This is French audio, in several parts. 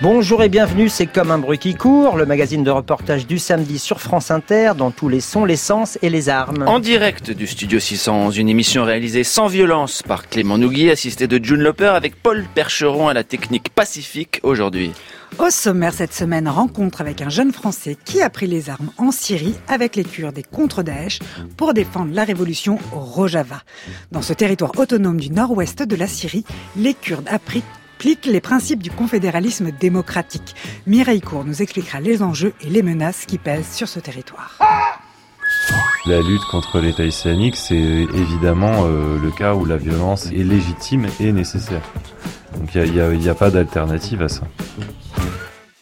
Bonjour et bienvenue, c'est Comme un bruit qui court, le magazine de reportage du samedi sur France Inter, dans tous les sons, les sens et les armes. En direct du Studio 611, une émission réalisée sans violence par Clément Nougui, assisté de June Loper avec Paul Percheron à la technique pacifique aujourd'hui. Au sommaire cette semaine, rencontre avec un jeune Français qui a pris les armes en Syrie avec les Kurdes et contre Daesh pour défendre la révolution au Rojava. Dans ce territoire autonome du nord-ouest de la Syrie, les Kurdes appliquent les principes du confédéralisme démocratique. Mireille Cour nous expliquera les enjeux et les menaces qui pèsent sur ce territoire. La lutte contre l'État islamique, c'est évidemment euh, le cas où la violence est légitime et nécessaire. Donc il n'y a, a pas d'alternative à ça.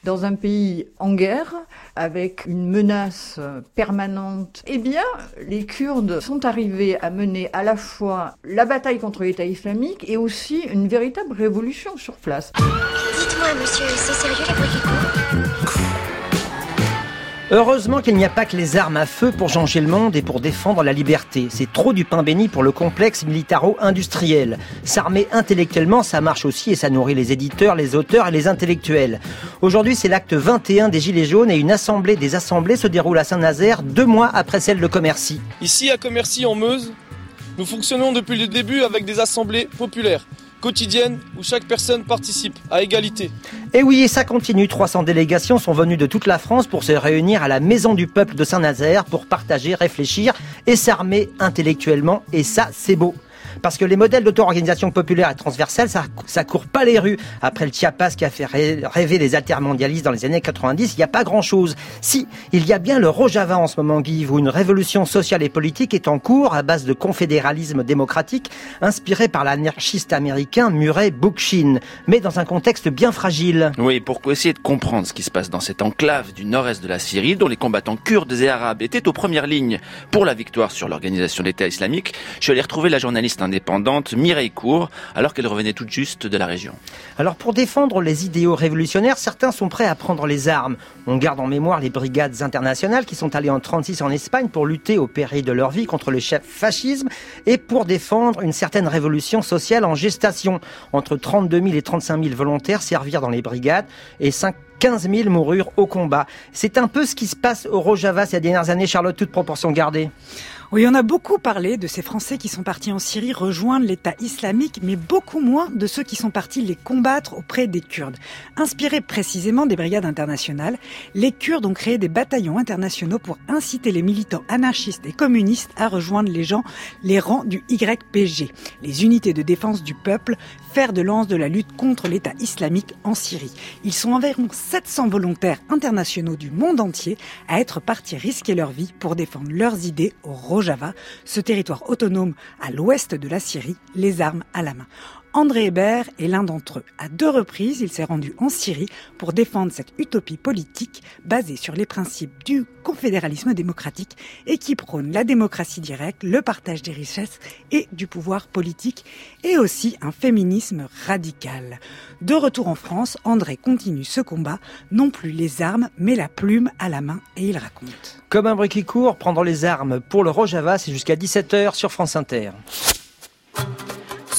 Dans un pays en guerre, avec une menace permanente, eh bien, les Kurdes sont arrivés à mener à la fois la bataille contre l'État islamique et aussi une véritable révolution sur place. Dites-moi, monsieur, c'est sérieux la Heureusement qu'il n'y a pas que les armes à feu pour changer le monde et pour défendre la liberté. C'est trop du pain béni pour le complexe militaro-industriel. S'armer intellectuellement, ça marche aussi et ça nourrit les éditeurs, les auteurs et les intellectuels. Aujourd'hui, c'est l'acte 21 des Gilets jaunes et une assemblée des assemblées se déroule à Saint-Nazaire deux mois après celle de Commercy. Ici, à Commercy, en Meuse, nous fonctionnons depuis le début avec des assemblées populaires quotidienne où chaque personne participe à égalité. Et oui, et ça continue. 300 délégations sont venues de toute la France pour se réunir à la Maison du Peuple de Saint-Nazaire pour partager, réfléchir et s'armer intellectuellement. Et ça, c'est beau. Parce que les modèles d'auto-organisation populaire et transversale, ça, ça court pas les rues. Après le Chiapas qui a fait rêver les altermondialistes dans les années 90, il n'y a pas grand chose. Si, il y a bien le Rojava en ce moment, Guy, où une révolution sociale et politique est en cours à base de confédéralisme démocratique, inspiré par l'anarchiste américain Murray Bookchin, mais dans un contexte bien fragile. Oui, pour essayer de comprendre ce qui se passe dans cette enclave du nord-est de la Syrie, dont les combattants kurdes et arabes étaient aux premières lignes pour la victoire sur l'organisation d'État islamique, je suis allé retrouver la journaliste indépendante Mireille Cour, alors qu'elle revenait tout juste de la région. Alors pour défendre les idéaux révolutionnaires, certains sont prêts à prendre les armes. On garde en mémoire les brigades internationales qui sont allées en 36 en Espagne pour lutter au péril de leur vie contre le chef fascisme et pour défendre une certaine révolution sociale en gestation. Entre 32 000 et 35 000 volontaires servirent dans les brigades et 5 15 000 moururent au combat. C'est un peu ce qui se passe au Rojava ces dernières années, Charlotte, toute proportion gardée. Oui, on a beaucoup parlé de ces Français qui sont partis en Syrie rejoindre l'État islamique, mais beaucoup moins de ceux qui sont partis les combattre auprès des Kurdes. Inspirés précisément des brigades internationales, les Kurdes ont créé des bataillons internationaux pour inciter les militants anarchistes et communistes à rejoindre les gens, les rangs du YPG, les unités de défense du peuple, de lance de la lutte contre l'État islamique en Syrie. Ils sont environ 700 volontaires internationaux du monde entier à être partis risquer leur vie pour défendre leurs idées au Rojava, ce territoire autonome à l'ouest de la Syrie, les armes à la main. André Hébert est l'un d'entre eux. À deux reprises, il s'est rendu en Syrie pour défendre cette utopie politique basée sur les principes du confédéralisme démocratique et qui prône la démocratie directe, le partage des richesses et du pouvoir politique et aussi un féminisme radical. De retour en France, André continue ce combat, non plus les armes, mais la plume à la main et il raconte. Comme un bruit court, prendre les armes pour le Rojava, c'est jusqu'à 17h sur France Inter.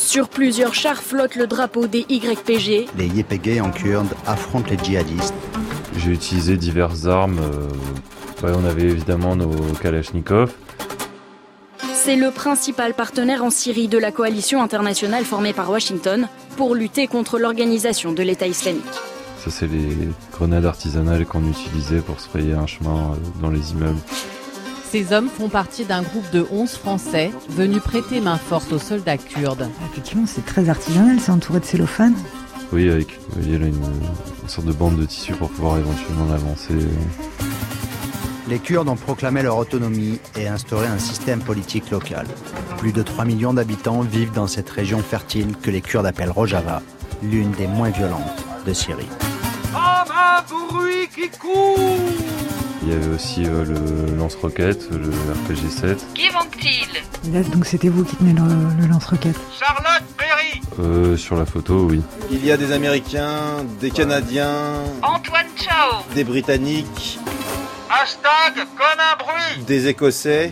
Sur plusieurs chars flotte le drapeau des YPG. Les YPG en kurde affrontent les djihadistes. J'ai utilisé diverses armes. Euh, on avait évidemment nos Kalachnikov. C'est le principal partenaire en Syrie de la coalition internationale formée par Washington pour lutter contre l'organisation de l'État islamique. Ça, c'est les grenades artisanales qu'on utilisait pour se frayer un chemin euh, dans les immeubles. Ces hommes font partie d'un groupe de 11 Français venus prêter main forte aux soldats kurdes. Effectivement, c'est très artisanal, c'est entouré de cellophane. Oui, avec il y a une, une, sorte de bande de tissu pour pouvoir éventuellement l'avancer. Les Kurdes ont proclamé leur autonomie et instauré un système politique local. Plus de 3 millions d'habitants vivent dans cette région fertile que les Kurdes appellent Rojava, l'une des moins violentes de Syrie. Comme un bruit qui court Il y avait aussi euh, le lance-roquette, le RPG-7. Qui manque-t-il Là, donc c'était vous qui tenez le, le lance-roquette. Charlotte Perry Euh, sur la photo, oui. Il y a des Américains, des Canadiens, Antoine Chao des Britanniques, Hashtag comme un bruit des Écossais,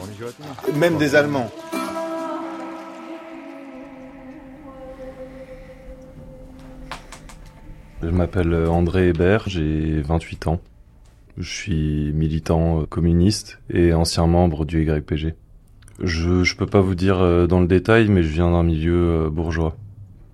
même des Allemands. Je m'appelle André Hébert, j'ai 28 ans. Je suis militant euh, communiste et ancien membre du YPG. Je, je peux pas vous dire euh, dans le détail, mais je viens d'un milieu euh, bourgeois.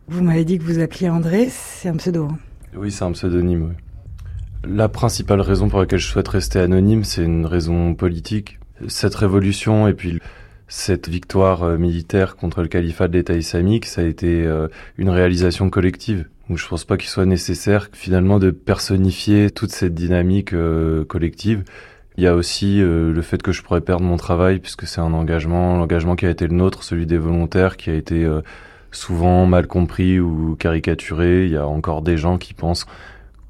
Vous m'avez dit que vous appeliez André, c'est un pseudo. hein. Oui, c'est un pseudonyme, oui. La principale raison pour laquelle je souhaite rester anonyme, c'est une raison politique. Cette révolution et puis cette victoire euh, militaire contre le califat de l'État islamique, ça a été euh, une réalisation collective. Donc je pense pas qu'il soit nécessaire finalement de personnifier toute cette dynamique euh, collective. Il y a aussi euh, le fait que je pourrais perdre mon travail puisque c'est un engagement, l'engagement qui a été le nôtre, celui des volontaires, qui a été euh, souvent mal compris ou caricaturé. Il y a encore des gens qui pensent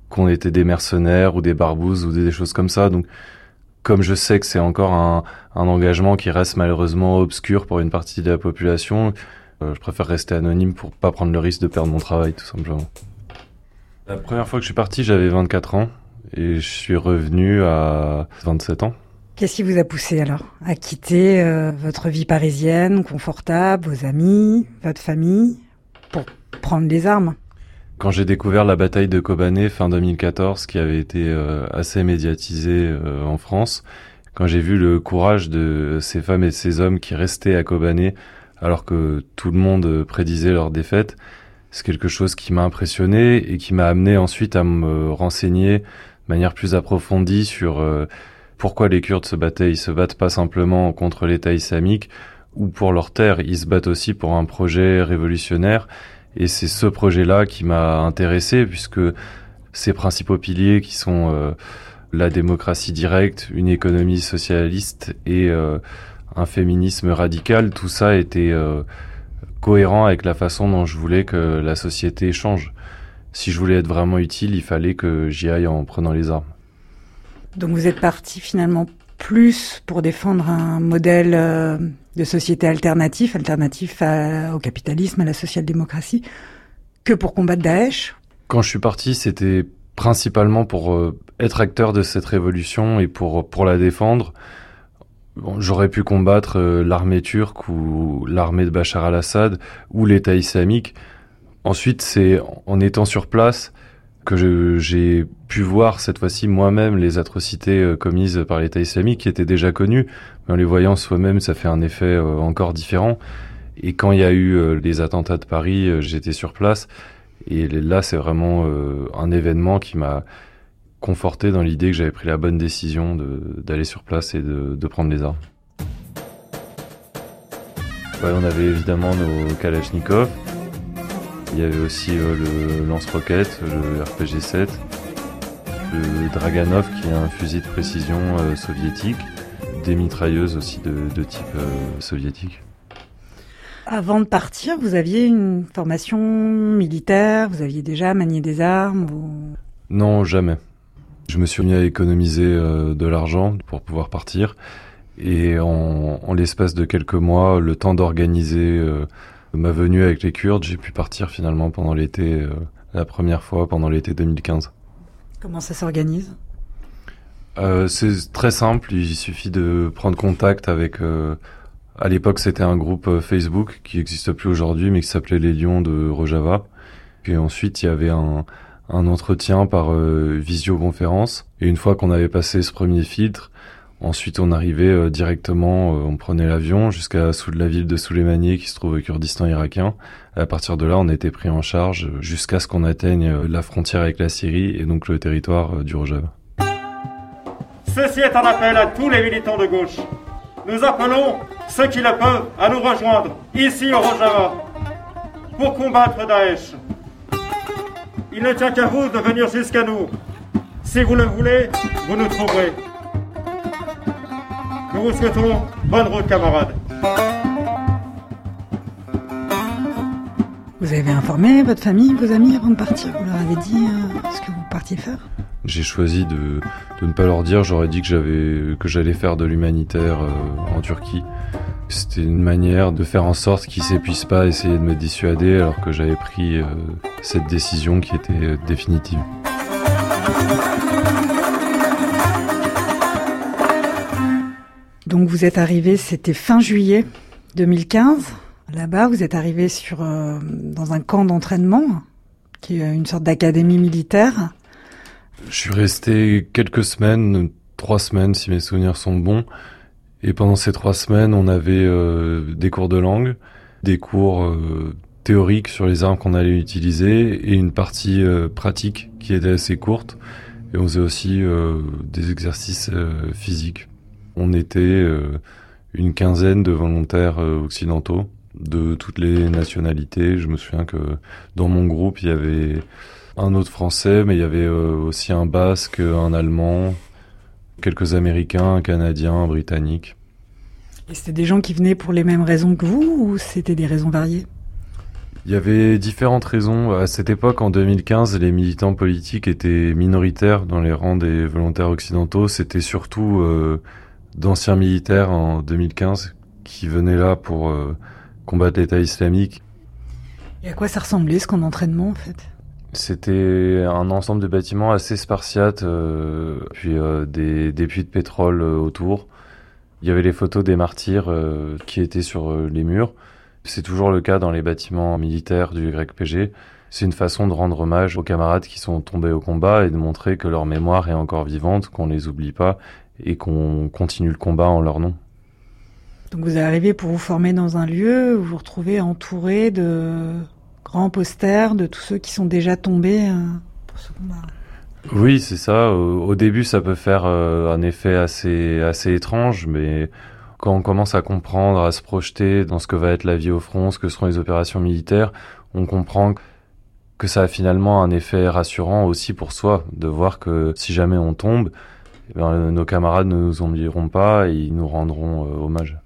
qu'on était des mercenaires ou des barbouzes ou des, des choses comme ça. Donc, comme je sais que c'est encore un, un engagement qui reste malheureusement obscur pour une partie de la population, je préfère rester anonyme pour pas prendre le risque de perdre mon travail, tout simplement. La première fois que je suis parti, j'avais 24 ans et je suis revenu à 27 ans. Qu'est-ce qui vous a poussé alors à quitter euh, votre vie parisienne, confortable, vos amis, votre famille, pour prendre les armes? Quand j'ai découvert la bataille de Kobané fin 2014, qui avait été euh, assez médiatisée euh, en France, quand j'ai vu le courage de ces femmes et de ces hommes qui restaient à Kobané alors que tout le monde prédisait leur défaite, c'est quelque chose qui m'a impressionné et qui m'a amené ensuite à me renseigner de manière plus approfondie sur euh, pourquoi les Kurdes se battaient. Ils se battent pas simplement contre l'État islamique ou pour leur terre, ils se battent aussi pour un projet révolutionnaire. Et c'est ce projet-là qui m'a intéressé puisque ces principaux piliers qui sont euh, la démocratie directe, une économie socialiste et euh, un féminisme radical, tout ça était euh, cohérent avec la façon dont je voulais que la société change. Si je voulais être vraiment utile, il fallait que j'y aille en prenant les armes. Donc vous êtes parti finalement plus pour défendre un modèle euh, de société alternatif, alternatif à- au capitalisme, à la social-démocratie, que pour combattre Daesh? Quand je suis parti, c'était principalement pour euh, être acteur de cette révolution et pour, pour la défendre. J'aurais pu combattre euh, l'armée turque ou l'armée de Bachar al-Assad ou l'État islamique. Ensuite, c'est en étant sur place que j'ai pu voir cette fois-ci moi-même les atrocités euh, commises par l'État islamique qui étaient déjà connues, mais en les voyant soi-même, ça fait un effet euh, encore différent. Et quand il y a eu les attentats de Paris, j'étais sur place. Et là, c'est vraiment un événement qui m'a conforté dans l'idée que j'avais pris la bonne décision d'aller sur place et de, de prendre les armes. Ouais, on avait évidemment nos Kalachnikov. Il y avait aussi euh, le lance-roquette, le RPG-7, le Draganov qui est un fusil de précision euh, soviétique, des mitrailleuses aussi de, de type euh, soviétique. Avant de partir, vous aviez une formation militaire, vous aviez déjà manié des armes. vous- Non, jamais. Je me suis mis à économiser euh, de l'argent pour pouvoir partir. Et en, en l'espace de quelques mois, le temps d'organiser euh, ma venue avec les Kurdes, j'ai pu partir finalement pendant l'été, euh, la première fois pendant l'été 2015. Comment ça s'organise? Euh, c'est très simple, il suffit de prendre contact avec... euh, à l'époque, c'était un groupe Facebook qui n'existe plus aujourd'hui, mais qui s'appelait Les Lions de Rojava. Puis ensuite, il y avait un, un entretien par euh, visioconférence. Et une fois qu'on avait passé ce premier filtre, ensuite on arrivait euh, directement, euh, on prenait l'avion jusqu'à sous la ville de Souleymanie qui se trouve au Kurdistan irakien. À partir de là, on était pris en charge jusqu'à ce qu'on atteigne la frontière avec la Syrie et donc le territoire du Rojava. Ceci est un appel à tous les militants de gauche. Nous appelons ceux qui le peuvent à nous rejoindre ici au Rojava pour combattre Daesh. Il ne tient qu'à vous de venir jusqu'à nous. Si vous le voulez, vous nous trouverez. Nous vous souhaitons bonne route, camarades. Vous avez informé votre famille, vos amis avant de partir Vous leur avez dit euh, ce que vous partiez faire J'ai choisi de, de, ne pas leur dire, j'aurais dit que j'avais que j'allais faire de l'humanitaire euh, en Turquie. C'était une manière de faire en sorte qu'ils s'épuisent pas essayer de me dissuader alors que j'avais pris euh, cette décision qui était euh, définitive. Donc vous êtes arrivé, c'était fin juillet 2015. Là-bas, vous êtes arrivé sur euh, dans un camp d'entraînement qui est une sorte d'académie militaire. Je suis resté quelques semaines, trois semaines si mes souvenirs sont bons. Et pendant ces trois semaines, on avait euh, des cours de langue, des cours euh, théoriques sur les armes qu'on allait utiliser et une partie euh, pratique qui était assez courte. Et on faisait aussi euh, des exercices euh, physiques. On était une quinzaine de volontaires occidentaux de toutes les nationalités. Je me souviens que dans mon groupe, il y avait un autre français, mais il y avait aussi un basque, un allemand, quelques Américains, un Canadien, un Britannique. Et c'était des gens qui venaient pour les mêmes raisons que vous ou c'était des raisons variées? Il y avait différentes raisons. À cette époque, en 2015, les militants politiques étaient minoritaires dans les rangs des volontaires occidentaux. C'était surtout euh, d'anciens militaires en 2015 qui venaient là pour euh, combattre l'État islamique. Et à quoi ça ressemblait ce camp d'entraînement en fait? C'était un ensemble de bâtiments assez spartiates, euh, puis euh, des, puits de pétrole euh, autour. Il y avait les photos des martyrs qui étaient sur les murs. C'est toujours le cas dans les bâtiments militaires du YPG. C'est une façon de rendre hommage aux camarades qui sont tombés au combat et de montrer que leur mémoire est encore vivante, qu'on les oublie pas et qu'on continue le combat en leur nom. Donc vous arrivez pour vous former dans un lieu, vous vous retrouvez entouré de grands posters de tous ceux qui sont déjà tombés euh, pour ce combat. Oui, c'est ça. Au, début, ça peut faire euh, un effet assez, assez étrange, mais quand on commence à comprendre, à se projeter dans ce que va être la vie au front, ce que seront les opérations militaires, on comprend que ça a finalement un effet rassurant aussi pour soi, de voir que si jamais on tombe, eh bien, nos camarades ne nous oublieront pas et ils nous rendront euh, hommage.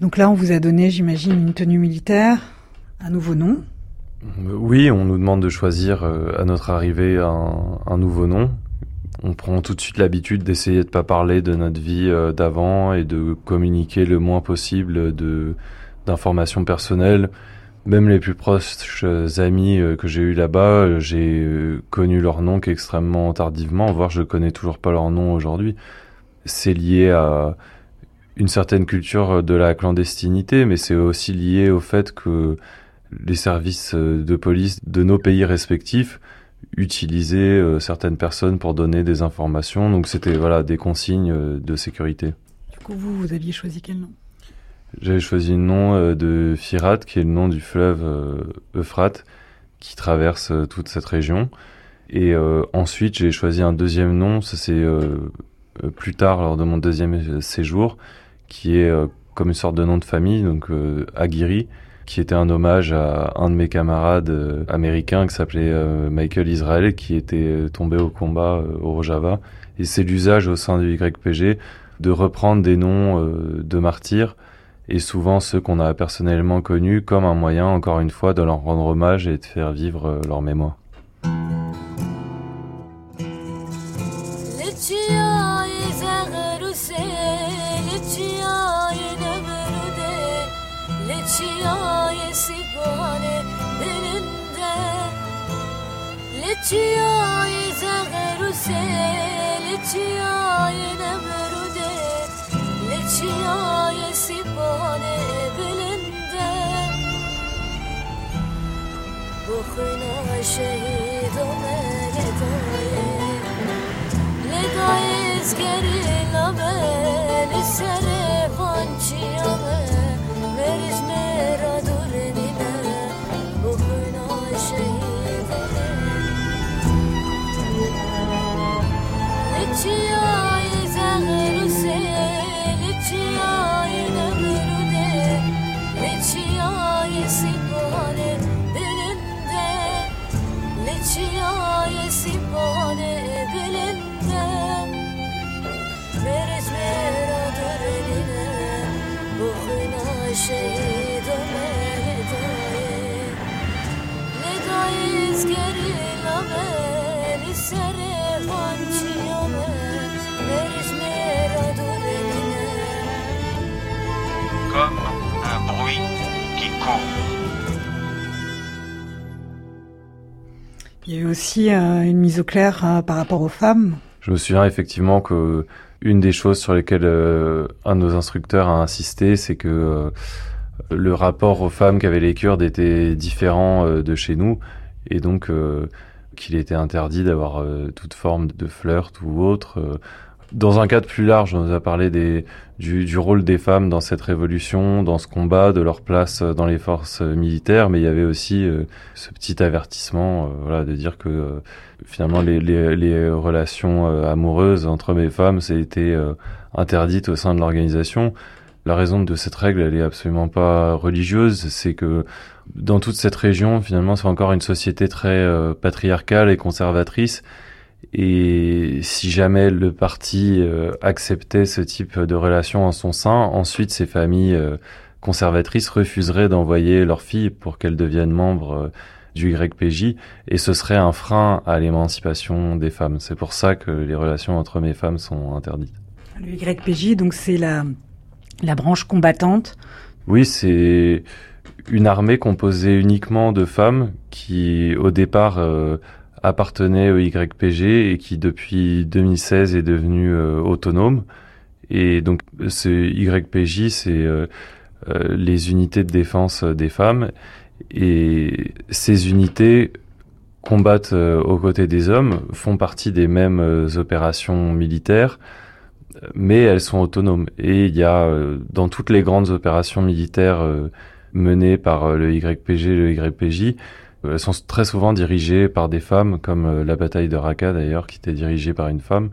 Donc là, on vous a donné, j'imagine, une tenue militaire, un nouveau nom? Oui, on nous demande de choisir euh, à notre arrivée un, nouveau nom. On prend tout de suite l'habitude d'essayer de ne pas parler de notre vie euh, d'avant et de communiquer le moins possible de d'informations personnelles. Même les plus proches amis euh, que j'ai eu là-bas, j'ai connu leur nom qu'extrêmement tardivement, voire je connais toujours pas leur nom aujourd'hui. C'est lié à une certaine culture de la clandestinité, mais c'est aussi lié au fait que les services de police de nos pays respectifs utilisaient euh, certaines personnes pour donner des informations. Donc c'était voilà des consignes euh, de sécurité. Du coup, vous, vous aviez choisi quel nom? J'avais choisi le nom euh, de Firat, qui est le nom du fleuve Euphrate qui traverse toute cette région. Et ensuite, j'ai choisi un deuxième nom. Ça c'est plus tard lors de mon deuxième séjour, qui est comme une sorte de nom de famille, donc Aguirre qui était un hommage à un de mes camarades euh, américains qui s'appelait euh, Michael Israel, qui était tombé au combat euh, au Rojava. Et c'est l'usage au sein du YPG de reprendre des noms de martyrs, et souvent ceux qu'on a personnellement connus, comme un moyen, encore une fois, de leur rendre hommage et de faire vivre leur mémoire. sigane elinde Letiyaye zeheruse Letiyaye nemrude Letiyaye sigane belinde. Bukhina şehid ome ledaye Ledaye ezgeri lame Lisere vançiyame Verizme 心 Il y a eu aussi euh, une mise au clair euh, par rapport aux femmes. Je me souviens effectivement que une des choses sur lesquelles euh, un de nos instructeurs a insisté, c'est que euh, le rapport aux femmes qu'avaient les Kurdes était différent euh, de chez nous, et donc euh, qu'il était interdit d'avoir euh, toute forme de flirt ou autre. Dans un cadre plus large, on nous a parlé des, du, du rôle des femmes dans cette révolution, dans ce combat, de leur place dans les forces militaires, mais il y avait aussi euh, ce petit avertissement, euh, voilà, de dire que euh, finalement les, les, les relations amoureuses entre hommes et femmes, c'était interdite au sein de l'organisation. La raison de cette règle, elle est absolument pas religieuse, c'est que dans toute cette région, finalement, c'est encore une société très patriarcale et conservatrice. Et si jamais le parti euh, acceptait ce type de relation en son sein, ensuite ces familles euh, conservatrices refuseraient d'envoyer leurs filles pour qu'elles deviennent membres euh, du YPJ, et ce serait un frein à l'émancipation des femmes. C'est pour ça que les relations entre hommes et femmes sont interdites. Le YPJ, donc c'est la, la branche combattante. Oui, c'est une armée composée uniquement de femmes qui, au départ, appartenaient au YPG et qui, depuis 2016, est devenue euh, autonome. Et donc, ce YPJ, c'est euh, euh, les unités de défense des femmes. Et ces unités combattent aux côtés des hommes, font partie des mêmes opérations militaires, mais elles sont autonomes. Et il y a dans toutes les grandes opérations militaires menées par le YPG le YPJ, elles sont très souvent dirigées par des femmes, comme euh, la bataille de Raqqa d'ailleurs, qui était dirigée par une femme.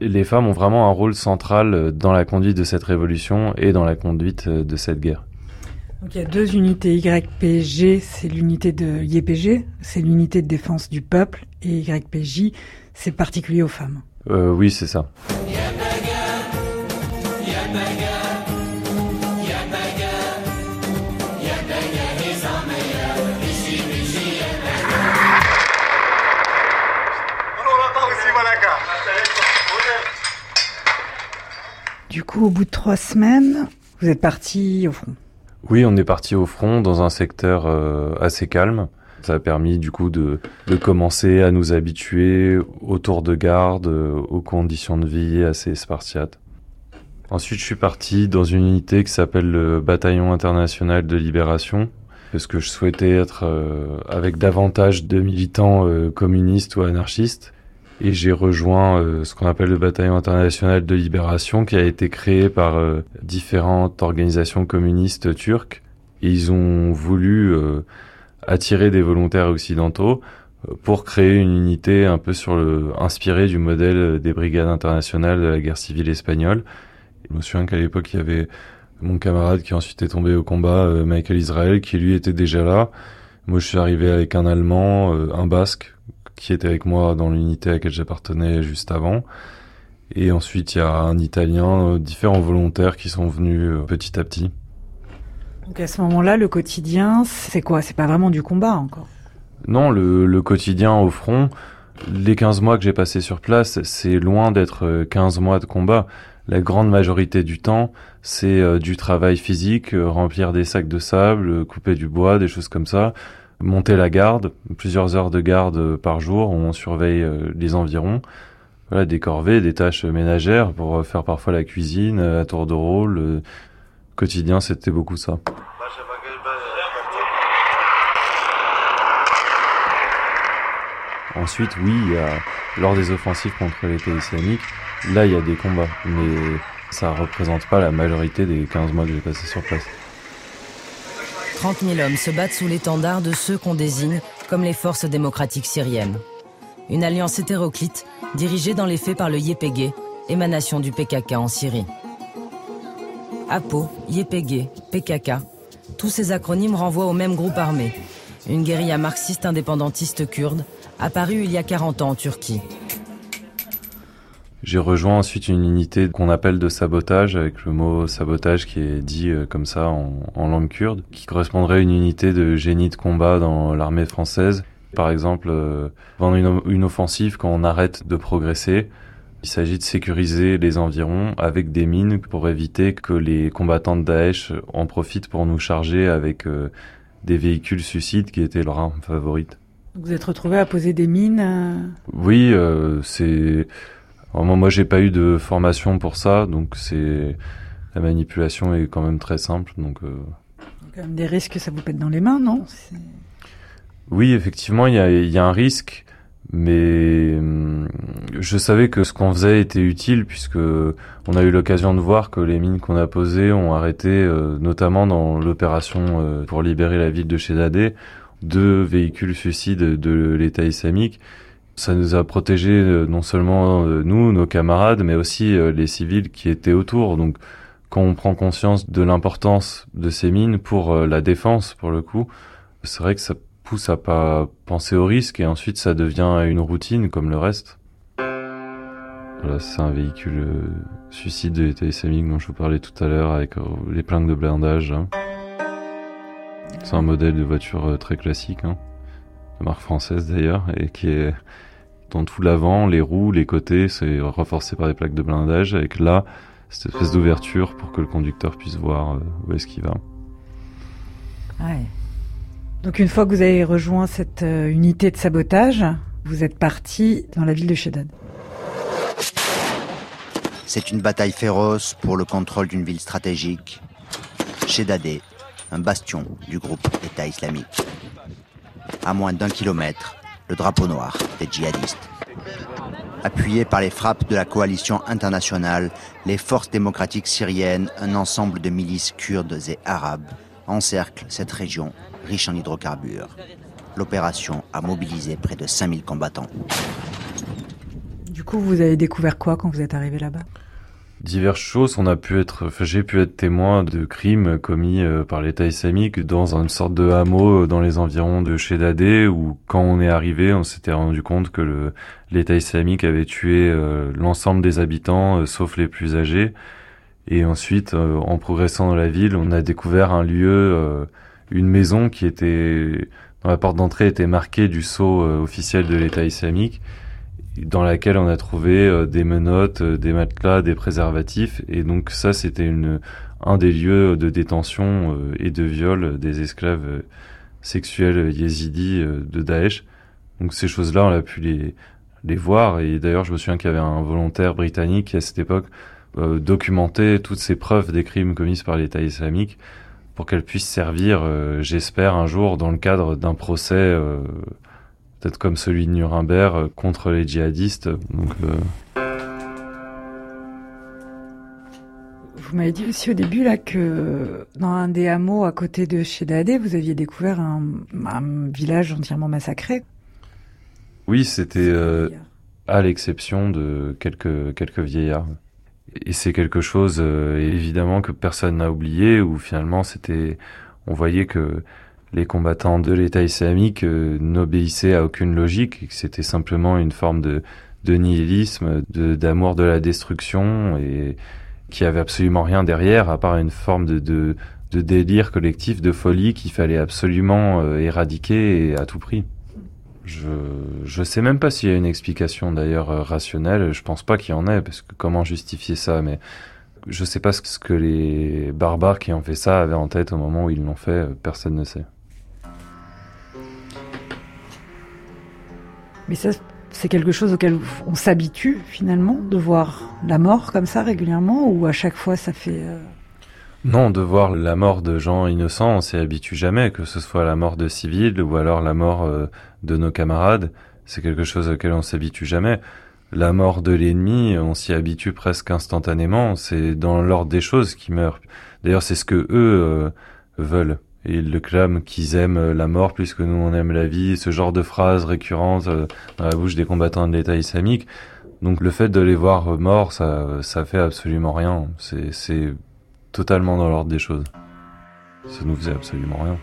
Les femmes ont vraiment un rôle central euh, dans la conduite de cette révolution et dans la conduite euh, de cette guerre. Donc il y a deux unités YPG, c'est l'unité de YPG, c'est l'unité de défense du peuple, et YPJ, c'est particulier aux femmes. Euh, oui, c'est ça. Du coup, au bout de trois semaines, vous êtes parti au front. Oui, on est parti au front dans un secteur euh, assez calme. Ça a permis du coup de, de commencer à nous habituer au tour de garde, euh, aux conditions de vie assez spartiates. Ensuite, je suis parti dans une unité qui s'appelle le Bataillon international de libération, parce que je souhaitais être euh, avec davantage de militants communistes ou anarchistes. Et j'ai rejoint euh, ce qu'on appelle le Bataillon international de libération, qui a été créé par euh, différentes organisations communistes turques. Et ils ont voulu euh, attirer des volontaires occidentaux euh, pour créer une unité un peu sur le, inspirée du modèle des brigades internationales de la guerre civile espagnole. Je me souviens qu'à l'époque, il y avait mon camarade qui ensuite est tombé au combat, euh, Michael Israel, qui lui était déjà là. Moi, je suis arrivé avec un Allemand, un Basque, qui était avec moi dans l'unité à laquelle j'appartenais juste avant. Et ensuite, il y a un Italien, euh, différents volontaires qui sont venus euh, petit à petit. Donc à ce moment-là, le quotidien, c'est quoi? C'est pas vraiment du combat encore? Non, le, le quotidien au front, les 15 mois que j'ai passés sur place, c'est loin d'être euh, 15 mois de combat. La grande majorité du temps, c'est euh, du travail physique, euh, remplir des sacs de sable, euh, couper du bois, des choses comme ça, monter la garde, plusieurs heures de garde euh, par jour, on surveille euh, les environs. Voilà, des corvées, des tâches ménagères pour euh, faire parfois la cuisine à tour de rôle. quotidien, c'était beaucoup ça. Ensuite, oui, lors des offensives contre l'État islamique, là, il y a des combats, mais ça représente pas la majorité des 15 mois que j'ai passé sur place. 30 000 hommes se battent sous l'étendard de ceux qu'on désigne comme les forces démocratiques syriennes. Une alliance hétéroclite dirigée dans les faits par le YPG, émanation du PKK en Syrie. APO, YPG, PKK, tous ces acronymes renvoient au même groupe armé, une guérilla marxiste indépendantiste kurde, apparue il y a 40 ans en Turquie. J'ai rejoint ensuite une unité qu'on appelle de sabotage, avec le mot sabotage qui est dit euh, comme ça en, en langue kurde, qui correspondrait à une unité de génie de combat dans l'armée française. Par exemple, euh, pendant une, une offensive, quand on arrête de progresser, Il s'agit de sécuriser les environs avec des mines pour éviter que les combattants de Daesh en profitent pour nous charger avec euh, des véhicules suicides qui étaient leur arme favorite. Vous êtes retrouvé à poser des mines euh, Oui, euh, c'est. Vraiment, moi, j'ai pas eu de formation pour ça, donc c'est la manipulation est quand même très simple, donc. euh, quand même des risques que ça vous pète dans les mains, non? Oui, effectivement, il y a, y a un risque, mais hum, je savais que ce qu'on faisait était utile puisque on a eu l'occasion de voir que les mines qu'on a posées ont arrêté, euh, notamment dans l'opération euh, pour libérer la ville de Shedadeh, deux véhicules suicides de l'État islamique. Ça nous a protégé euh, non seulement euh, nous, nos camarades, mais aussi euh, les civils qui étaient autour. Donc, quand on prend conscience de l'importance de ces mines pour la défense, pour le coup, c'est vrai que ça pousse à pas penser au risque et ensuite ça devient une routine comme le reste. Voilà, c'est un véhicule suicide de l'État dont je vous parlais tout à l'heure avec les plaques de blindage. hein. C'est un modèle de voiture très classique, hein, marque française d'ailleurs, et qui est dans tout l'avant, les roues, les côtés, c'est renforcé par des plaques de blindage, avec là, cette espèce d'ouverture pour que le conducteur puisse voir euh, où est-ce qu'il va. Ouais. Donc une fois que vous avez rejoint cette euh, unité de sabotage, vous êtes parti dans la ville de Shedad. C'est une bataille féroce pour le contrôle d'une ville stratégique. Shedadeh, un bastion du groupe État islamique. À moins d'un kilomètre, le drapeau noir des djihadistes. Appuyés par les frappes de la coalition internationale, les forces démocratiques syriennes, un ensemble de milices kurdes et arabes, encerclent cette région riche en hydrocarbures. L'opération a mobilisé près de 5000 combattants. Du coup, vous avez découvert quoi quand vous êtes arrivé là-bas? Diverses choses. On a pu être, j'ai pu être témoin de crimes commis euh, par l'État islamique dans une sorte de hameau euh, dans les environs de Shedadeh où quand on est arrivé, on s'était rendu compte que l'État islamique avait tué euh, l'ensemble des habitants sauf les plus âgés. Et ensuite, en progressant dans la ville, on a découvert un lieu, une maison qui était, dans la porte d'entrée était marquée du sceau officiel de l'État islamique dans laquelle on a trouvé euh, des menottes, euh, des matelas, des préservatifs. Et donc ça, c'était un des lieux de détention euh, et de viol des esclaves sexuels yézidis de Daesh. Donc ces choses-là, on a pu les les voir. Et d'ailleurs, je me souviens qu'il y avait un volontaire britannique qui, à cette époque, euh, documentait toutes ces preuves des crimes commis par l'État islamique pour qu'elles puissent servir, j'espère, un jour dans le cadre d'un procès peut-être comme celui de Nuremberg euh, contre les djihadistes. Donc, euh, Vous m'avez dit aussi au début là que dans un des hameaux à côté de Shedadeh, vous aviez découvert un, un village entièrement massacré. oui, c'était euh, à l'exception de quelques quelques vieillards. Et c'est quelque chose euh, évidemment que personne n'a oublié, où finalement c'était, on voyait que les combattants de l'État islamique euh, n'obéissaient à aucune logique, et que c'était simplement une forme de, nihilisme, d'amour de la destruction, et qui avait absolument rien derrière, à part une forme de, délire collectif, de folie qu'il fallait absolument euh, éradiquer à tout prix. Je je sais même pas s'il y a une explication d'ailleurs euh, rationnelle. Je pense pas qu'il y en ait parce que comment justifier ça Mais je sais pas ce que- les barbares qui ont fait ça avaient en tête au moment où ils l'ont fait. Personne ne sait. Mais ça, c'est quelque chose auquel on s'habitue finalement de voir la mort comme ça régulièrement ou à chaque fois ça fait. euh, Non, de voir la mort de gens innocents, on s'y habitue jamais, que ce soit la mort de civils ou alors la mort euh, de nos camarades, c'est quelque chose auquel on s'habitue jamais. La mort de l'ennemi, on s'y habitue presque instantanément, c'est dans l'ordre des choses qui meurent. D'ailleurs, c'est ce que eux euh, veulent. Et ils le clament qu'ils aiment euh, la mort plus que nous on aime la vie, ce genre de phrases récurrentes euh, dans la bouche des combattants de l'État islamique. Donc le fait de les voir euh, morts, ça, ça fait absolument rien. C'est, c'est totalement dans l'ordre des choses. Ça nous faisait absolument rien.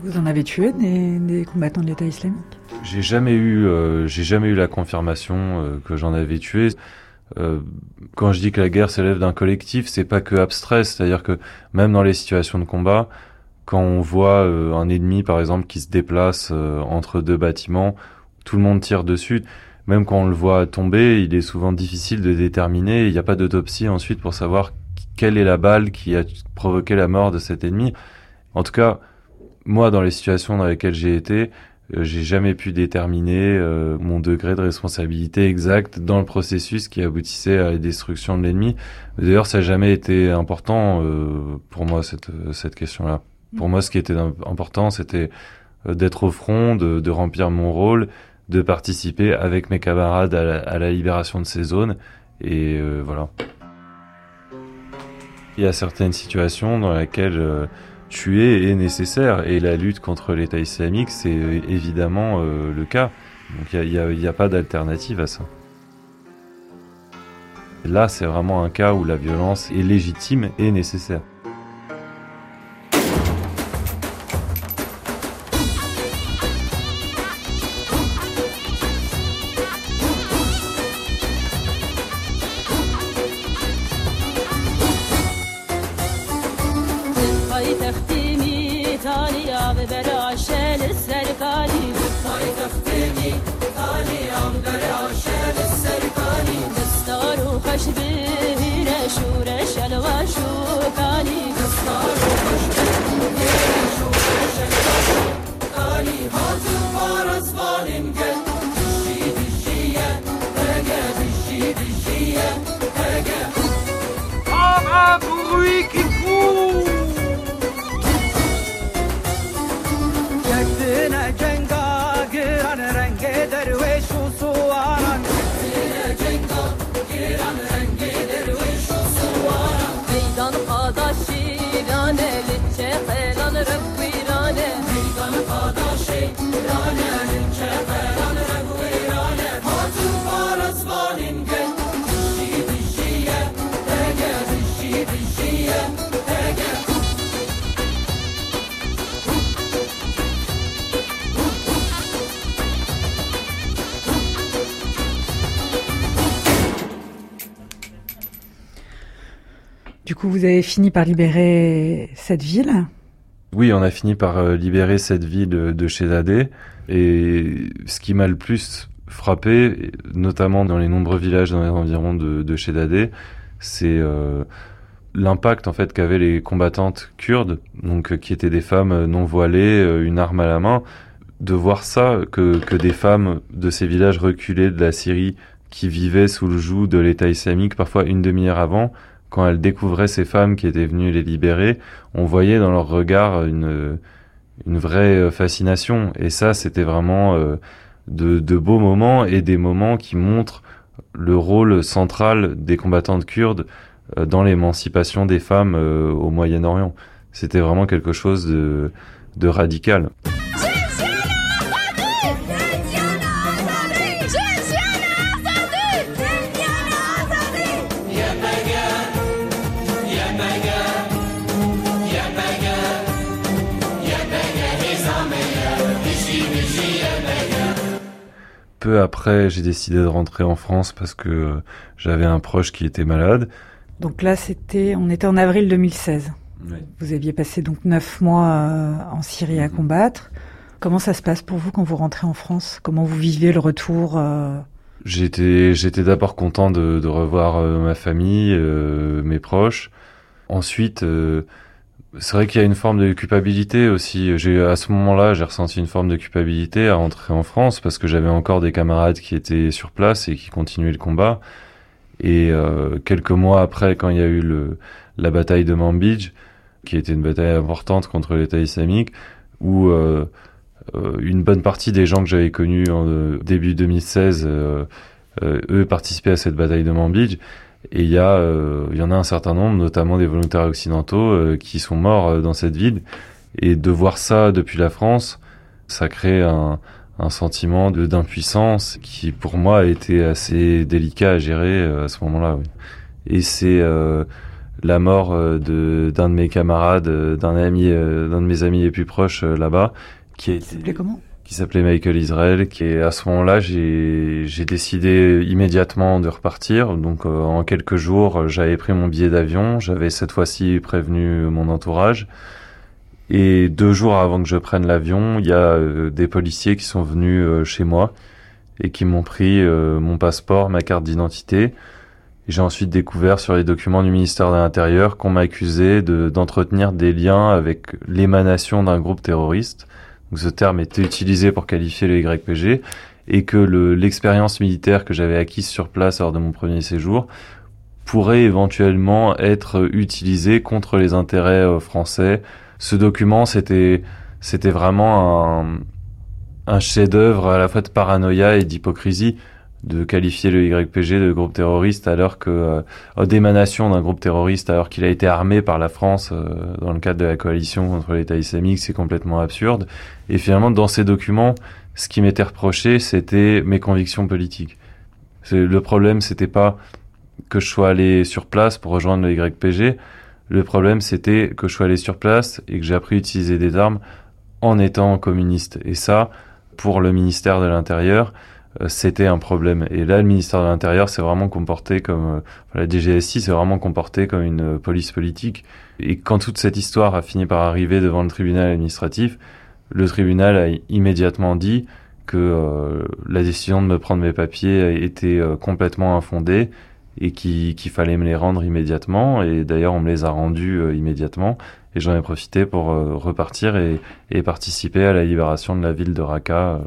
Vous en avez tué des, des combattants de l'État islamique? J'ai jamais eu, euh, j'ai jamais eu la confirmation euh, que j'en avais tué. Euh, quand je dis que la guerre s'élève d'un collectif, c'est pas que abstrait, c'est-à-dire que même dans les situations de combat, quand on voit euh, un ennemi par exemple qui se déplace euh, entre deux bâtiments, tout le monde tire dessus. même quand on le voit tomber, il est souvent difficile de déterminer. Il n'y a pas d'autopsie ensuite pour savoir quelle est la balle qui a provoqué la mort de cet ennemi. En tout cas, moi, dans les situations dans lesquelles j'ai été, j'ai jamais pu déterminer euh, mon degré de responsabilité exact dans le processus qui aboutissait à la destruction de l'ennemi. D'ailleurs, ça n'a jamais été important euh, pour moi cette cette question-là. Pour moi, ce qui était important, c'était d'être au front, de, remplir mon rôle, de participer avec mes camarades à la libération de ces zones. Et voilà. Il y a certaines situations dans lesquelles tuer est nécessaire et la lutte contre l'État islamique, c'est évidemment euh, le cas. Donc il n'y a, a, a, pas d'alternative à ça. Là, c'est vraiment un cas où la violence est légitime et nécessaire. Par libérer cette ville Oui, on a fini par euh, libérer cette ville de chez. Et ce qui m'a le plus frappé, notamment dans les nombreux villages dans les environs de, de c'est euh, l'impact en fait qu'avaient les combattantes kurdes, donc euh, qui étaient des femmes non voilées, une arme à la main, de voir ça, que, que des femmes de ces villages reculés de la Syrie qui vivaient sous le joug de l'État islamique parfois une demi-heure avant, quand elles découvraient ces femmes qui étaient venues les libérer, on voyait dans leur regard une, une vraie euh, fascination. Et ça, c'était vraiment euh, de, de, beaux moments et des moments qui montrent le rôle central des combattantes kurdes euh, dans l'émancipation des femmes au Moyen-Orient. C'était vraiment quelque chose de, de radical. Peu après, j'ai décidé de rentrer en France parce que euh, j'avais un proche qui était malade. Donc là, c'était, on était en avril 2016. Vous aviez passé donc neuf mois euh, en Syrie à mhm. combattre. Comment ça se passe pour vous quand vous rentrez en France? Comment vous vivez le retour euh? J'étais, j'étais d'abord content de, de revoir ma famille, mes proches. Ensuite, c'est vrai qu'il y a une forme de culpabilité aussi. J'ai à ce moment-là, j'ai ressenti une forme de culpabilité à rentrer en France parce que j'avais encore des camarades qui étaient sur place et qui continuaient le combat. Et euh, quelques mois après, quand il y a eu le, la bataille de Manbij, qui était une bataille importante contre l'État islamique, où euh, euh, une bonne partie des gens que j'avais connus en début 2016, eux participaient à cette bataille de Manbij. Et il y a, euh, y en a un certain nombre, notamment des volontaires occidentaux, euh, qui sont morts euh, dans cette ville. Et de voir ça depuis la France, ça crée un, sentiment d'impuissance qui, pour moi, a été assez délicat à gérer à ce moment-là. Et c'est la mort d'un de mes camarades, d'un ami, d'un de mes amis les plus proches là-bas, qui a été. comment? Qui s'appelait Michael Israel, qui à ce moment-là, j'ai décidé immédiatement de repartir. Donc euh, en quelques jours, j'avais pris mon billet d'avion, j'avais cette fois-ci prévenu mon entourage. Et deux jours avant que je prenne l'avion, il y a euh, des policiers qui sont venus euh, chez moi et qui m'ont pris mon passeport, ma carte d'identité. J'ai ensuite découvert sur les documents du ministère de l'Intérieur qu'on m'accusait de, d'entretenir des liens avec l'émanation d'un groupe terroriste. Donc ce terme était utilisé pour qualifier le YPG et que le, l'expérience militaire que j'avais acquise sur place lors de mon premier séjour pourrait éventuellement être utilisée contre les intérêts euh, français. Ce document, c'était, c'était vraiment un, un chef-d'œuvre à la fois de paranoïa et d'hypocrisie de qualifier le YPG de groupe terroriste alors que euh, d'émanation d'un groupe terroriste alors qu'il a été armé par la France euh, dans le cadre de la coalition contre l'État islamique, c'est complètement absurde. Et finalement, dans ces documents, ce qui m'était reproché, c'était mes convictions politiques. Le problème, c'était pas que je sois allé sur place pour rejoindre le YPG. Le problème, c'était que je sois allé sur place et que j'ai appris à utiliser des armes en étant communiste. Et ça, pour le ministère de l'Intérieur, c'était un problème. Et là, le ministère de l'Intérieur s'est vraiment comporté comme, euh, la DGSI s'est vraiment comporté comme une euh, police politique. Et quand toute cette histoire a fini par arriver devant le tribunal administratif, le tribunal a immédiatement dit que la décision de me prendre mes papiers était complètement infondée et qu'il fallait me les rendre immédiatement. Et d'ailleurs, on me les a rendus immédiatement. Et j'en ai profité pour repartir et, et, participer à la libération de la ville de Raqqa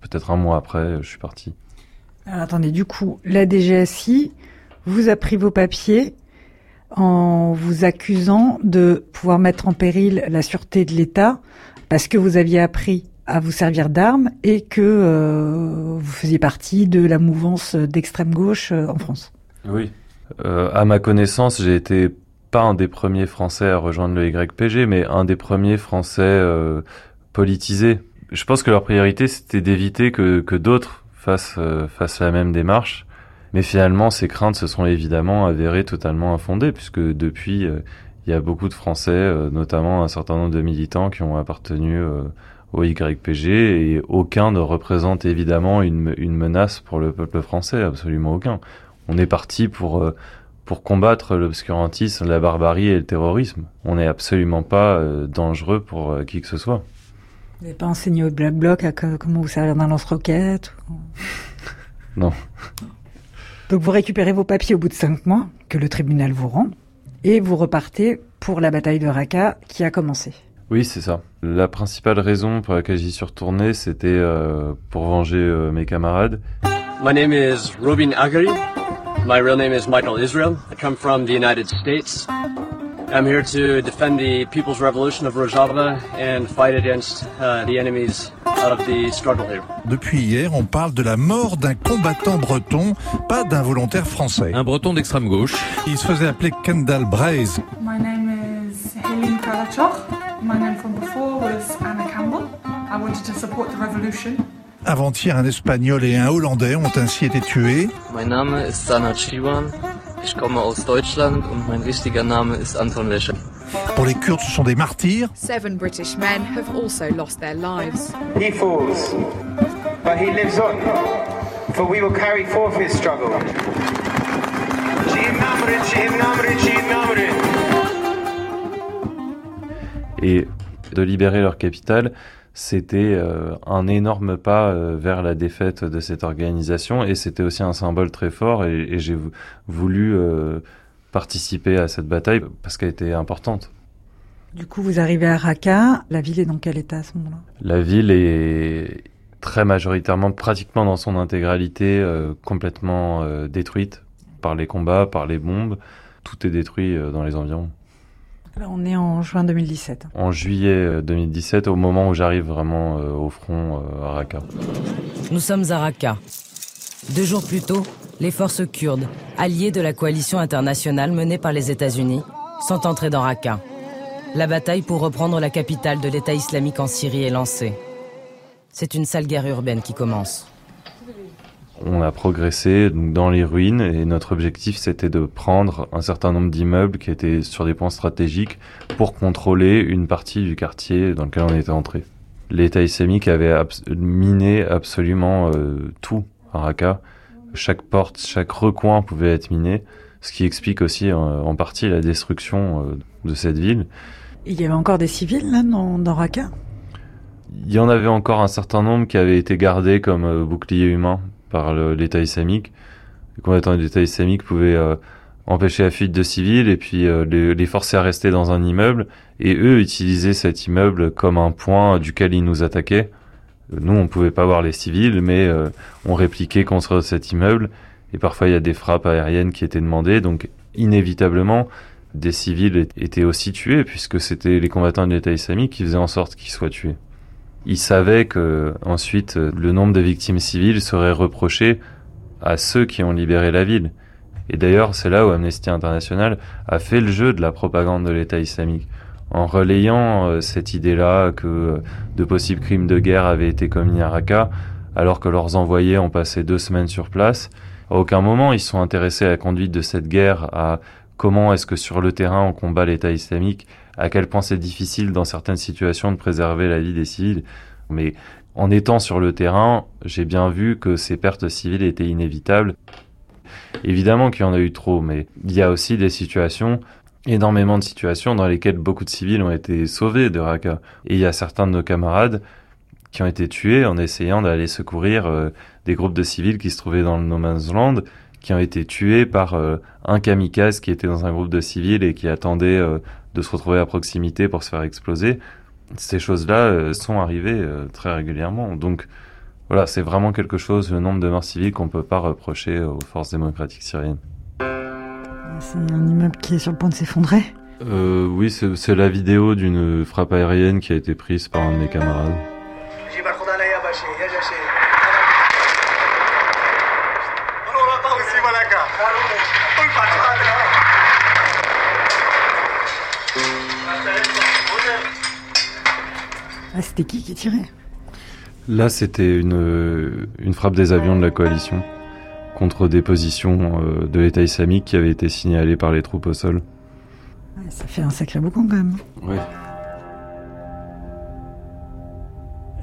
peut-être un mois après, je suis parti. Alors attendez, du coup, la DGSI vous a pris vos papiers en vous accusant de pouvoir mettre en péril la sûreté de l'État parce que vous aviez appris à vous servir d'armes et que euh, vous faisiez partie de la mouvance d'extrême gauche euh, en France. Oui. Euh, à ma connaissance, j'ai été pas un des premiers Français à rejoindre le YPG, mais un des premiers Français euh, politisés je pense que leur priorité c'était d'éviter que, que d'autres fassent, euh, fassent la même démarche. Mais finalement, ces craintes se sont évidemment avérées totalement infondées, puisque depuis, euh, il y a beaucoup de Français, euh, notamment un certain nombre de militants qui ont appartenu au YPG, et aucun ne représente évidemment une, une menace pour le peuple français, absolument aucun. On est parti pour pour combattre l'obscurantisme, la barbarie et le terrorisme. On n'est absolument pas dangereux pour qui que ce soit. Vous n'avez pas enseigné au Black Bloc à comment vous servir d'un lance-roquette Non. Donc vous récupérez vos papiers au bout de cinq mois, que le tribunal vous rend, et vous repartez pour la bataille de Raqqa qui a commencé. Oui, c'est ça. La principale raison pour laquelle j'y suis retourné, c'était euh, pour venger euh, mes camarades. My name is Robin Agari. My real name is Michael Israel. I come from the United States. I'm here to defend the People's Revolution of Rojava and fight against uh, the enemies of the struggle here. Depuis hier, on parle de la mort d'un combattant breton, pas d'un volontaire français. Un breton d'extrême gauche. Il se faisait appeler Kendall Braze. My name is Helene Kalachoch. My name from before was Anna Campbell. I wanted to support the revolution. Avant-hier, un Espagnol et un Hollandais ont ainsi été tués. Mein Name ist Sana Chiwan. Ich komme aus Deutschland und mein richtiger Name ist Anton Lescher. Pour les Kurdes, ce sont des martyrs. Seven British men have also lost their lives. He falls, but he lives on, for we will carry forth his struggle. Et de libérer leur capitale, c'était euh, un énorme pas euh, vers la défaite de cette organisation et c'était aussi un symbole très fort et, et j'ai voulu euh, participer à cette bataille parce qu'elle était importante. Du coup, vous arrivez à Raqqa. La ville est dans quel état à ce moment-là? La ville est très majoritairement, pratiquement dans son intégralité, complètement détruite par les combats, par les bombes. Tout est détruit dans les environs on est en juin 2017. En juillet 2017, au moment où j'arrive vraiment euh, au front euh, à Raqqa. Nous sommes à Raqqa. Deux jours plus tôt, les forces kurdes, alliées de la coalition internationale menée par les États-Unis, sont entrées dans Raqqa. La bataille pour reprendre la capitale de l'État islamique en Syrie est lancée. C'est une sale guerre urbaine qui commence on a progressé dans les ruines et notre objectif c'était de prendre un certain nombre d'immeubles qui étaient sur des points stratégiques pour contrôler une partie du quartier dans lequel on était entré. L'État islamique avait miné absolument euh, tout à Raqqa. Chaque porte, chaque recoin pouvait être miné, ce qui explique aussi en partie la destruction euh, de cette ville. Il y avait encore des civils là dans, dans Raqqa? Il y en avait encore un certain nombre qui avaient été gardés comme euh, boucliers humains par l'État islamique. Les combattants de l'État islamique pouvaient euh, empêcher la fuite de civils et puis euh, les, forcer à rester dans un immeuble. Et eux utilisaient cet immeuble comme un point duquel ils nous attaquaient. Nous, on pouvait pas voir les civils, mais euh, on répliquait contre cet immeuble. Et parfois, il y a des frappes aériennes qui étaient demandées. Donc, inévitablement, des civils étaient aussi tués, puisque c'était les combattants de l'État islamique qui faisaient en sorte qu'ils soient tués. Ils savaient que, ensuite, le nombre de victimes civiles serait reproché à ceux qui ont libéré la ville. Et d'ailleurs, c'est là où Amnesty International a fait le jeu de la propagande de l'État islamique en relayant euh, cette idée-là que euh, de possibles crimes de guerre avaient été commis à Raqqa, alors que leurs envoyés ont passé deux semaines sur place. À aucun moment ils sont intéressés à la conduite de cette guerre, à comment est-ce que sur le terrain on combat l'État islamique, à quel point c'est difficile dans certaines situations de préserver la vie des civils. Mais en étant sur le terrain, j'ai bien vu que ces pertes civiles étaient inévitables. Évidemment qu'il y en a eu trop, mais il y a aussi des situations énormément de situations dans lesquelles beaucoup de civils ont été sauvés de Raqqa. Et il y a certains de nos camarades qui ont été tués en essayant d'aller secourir euh, des groupes de civils qui se trouvaient dans le No Man's Land, qui ont été tués par euh, un kamikaze qui était dans un groupe de civils et qui attendait euh, de se retrouver à proximité pour se faire exploser. Ces choses-là euh, sont arrivées euh, très régulièrement. Donc voilà, c'est vraiment quelque chose, le nombre de morts civiles qu'on peut pas reprocher aux forces démocratiques syriennes. C'est un immeuble qui est sur le point de s'effondrer. Euh, oui, c'est la vidéo d'une frappe aérienne qui a été prise par un de mes camarades. Ah, c'était qui qui tirait? Là, c'était une, une frappe des avions de la coalition contre des positions euh, de l'État islamique qui avaient été signalées par les troupes au sol. Ça fait un sacré boucan quand même. Ouais.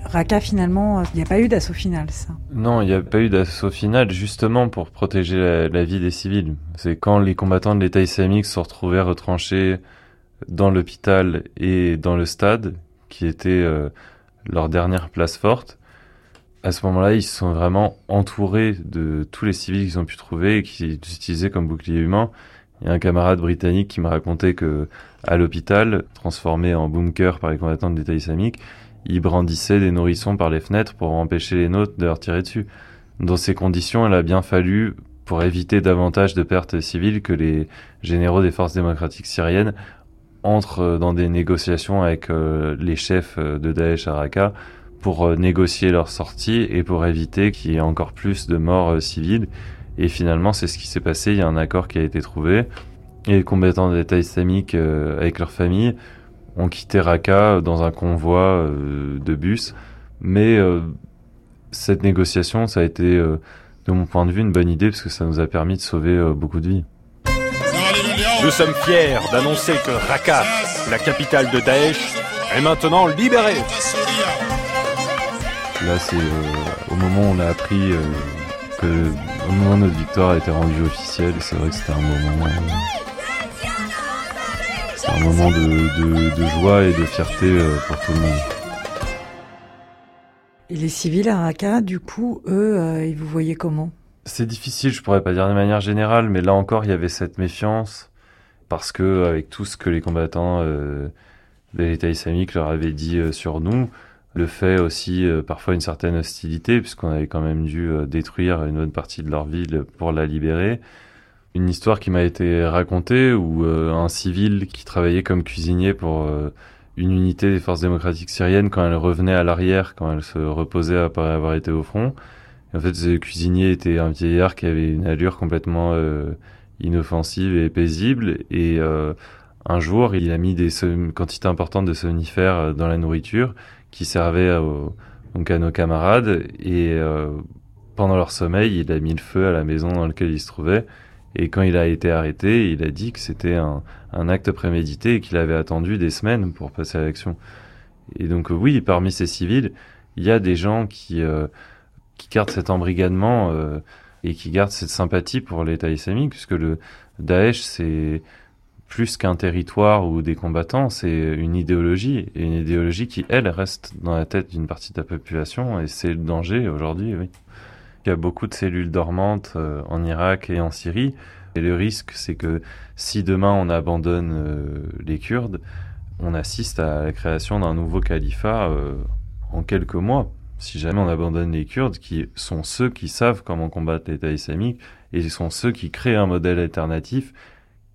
Raqqa, finalement, il n'y a pas eu d'assaut final, ça? Non, il n'y a pas eu d'assaut final justement pour protéger la, la vie des civils. C'est quand les combattants de l'État islamique se retrouvés retranchés dans l'hôpital et dans le stade, qui était euh, leur dernière place forte. À ce moment-là, ils se sont vraiment entourés de tous les civils qu'ils ont pu trouver et qu'ils utilisaient comme bouclier humain. Il y a un camarade britannique qui m'a raconté que à l'hôpital, transformé en bunker par les combattants de l'État islamique, ils brandissaient des nourrissons par les fenêtres pour empêcher les nôtres de leur tirer dessus. Dans ces conditions, il a bien fallu, pour éviter davantage de pertes civiles, que les généraux des forces démocratiques syriennes entrent dans des négociations avec euh, les chefs euh, de Daesh à Raqqa pour euh, négocier leur sortie et pour éviter qu'il y ait encore plus de morts euh, civiles. Et finalement, c'est ce qui s'est passé. Il y a un accord qui a été trouvé. Et les combattants de l'État islamique, euh, avec leurs familles, ont quitté Raqqa dans un convoi euh, de bus. Mais euh, cette négociation, ça a été, euh, de mon point de vue, une bonne idée parce que ça nous a permis de sauver euh, beaucoup de vies. Nous sommes fiers d'annoncer que Raqqa, la capitale de Daesh, est maintenant libérée. Là, c'est euh, au moment où on a appris euh, que au moment où notre victoire a été rendue officielle, c'est vrai que c'était un moment, euh, c'était un moment de, de- de joie et de fierté euh, pour tout le monde. Et les civils à Raqqa, du coup, eux, euh, ils vous voyaient comment? C'est difficile, je pourrais pas dire de manière générale, mais là encore, il y avait cette méfiance parce que avec tout ce que les combattants euh, de l'État islamique leur avaient dit euh, sur nous, le fait aussi euh, parfois une certaine hostilité puisqu'on avait quand même dû détruire une bonne partie de leur ville pour la libérer. Une histoire qui m'a été racontée où un civil qui travaillait comme cuisinier pour une unité des forces démocratiques syriennes quand elle revenait à l'arrière, quand elle se reposait après avoir été au front, en fait, ce cuisinier était un vieillard qui avait une allure complètement inoffensive et paisible. Et euh, un jour, il a mis des som- quantités importantes de somnifères euh, dans la nourriture qui servait au- donc à nos camarades. Et euh, pendant leur sommeil, il a mis le feu à la maison dans laquelle ils se trouvaient. Et quand il a été arrêté, il a dit que c'était un, un acte prémédité et qu'il avait attendu des semaines pour passer à l'action. Et donc oui, parmi ces civils, il y a des gens qui, euh, qui gardent cet embrigadement euh, et qui gardent cette sympathie pour l'État islamique, puisque le Daesh, c'est plus qu'un territoire ou des combattants, c'est une idéologie, et une idéologie qui, elle, reste dans la tête d'une partie de la population, et c'est le danger aujourd'hui, oui. Il y a beaucoup de cellules dormantes euh, en Irak et en Syrie, et le risque, c'est que si demain on abandonne euh, les Kurdes, on assiste à la création d'un nouveau califat euh, en quelques mois. Si jamais on abandonne les Kurdes, qui sont ceux qui savent comment combattre l'État islamique, et sont ceux qui créent un modèle alternatif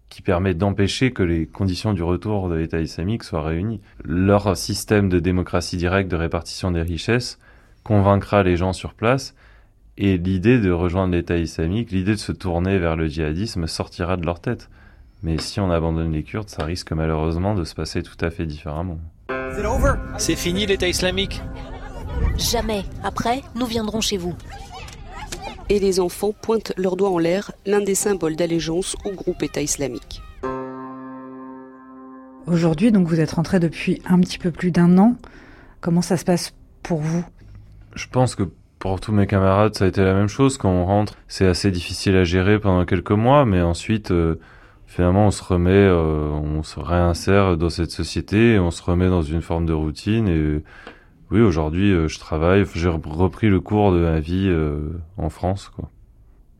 qui permet d'empêcher que les conditions du retour de l'État islamique soient réunies. Leur système de démocratie directe de répartition des richesses convaincra les gens sur place et l'idée de rejoindre l'État islamique, l'idée de se tourner vers le djihadisme sortira de leur tête. Mais si on abandonne les Kurdes, ça risque malheureusement de se passer tout à fait différemment. C'est fini l'État islamique Jamais. Après, nous viendrons chez vous. Et les enfants pointent leurs doigts en l'air, l'un des symboles d'allégeance au groupe État islamique. Aujourd'hui, donc vous êtes rentré depuis un petit peu plus d'un an. Comment ça se passe pour vous? Je pense que pour tous mes camarades, ça a été la même chose. Quand on rentre, c'est assez difficile à gérer pendant quelques mois, mais ensuite, euh, finalement, on se remet, euh, on se réinsère dans cette société, et on se remet dans une forme de routine. Et oui, aujourd'hui, euh, je travaille. J'ai repris le cours de ma vie euh, en France. Quoi.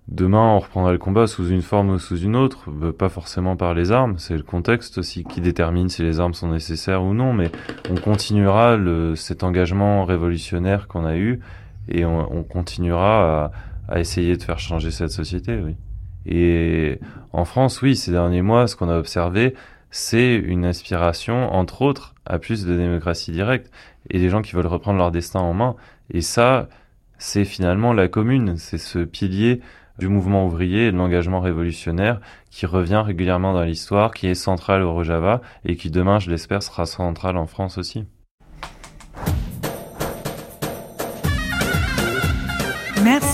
Demain, on reprendra le combat sous une forme ou sous une autre, euh, pas forcément par les armes. C'est le contexte aussi qui détermine si les armes sont nécessaires ou non. Mais on continuera le, cet engagement révolutionnaire qu'on a eu et on, on continuera à, à, essayer de faire changer cette société. Oui. Et en France, oui, ces derniers mois, ce qu'on a observé, c'est une aspiration, entre autres, à plus de démocratie directe et des gens qui veulent reprendre leur destin en main. Et ça, c'est finalement la commune, c'est ce pilier du mouvement ouvrier et de l'engagement révolutionnaire qui revient régulièrement dans l'histoire, qui est central au Rojava et qui demain, je l'espère, sera central en France aussi.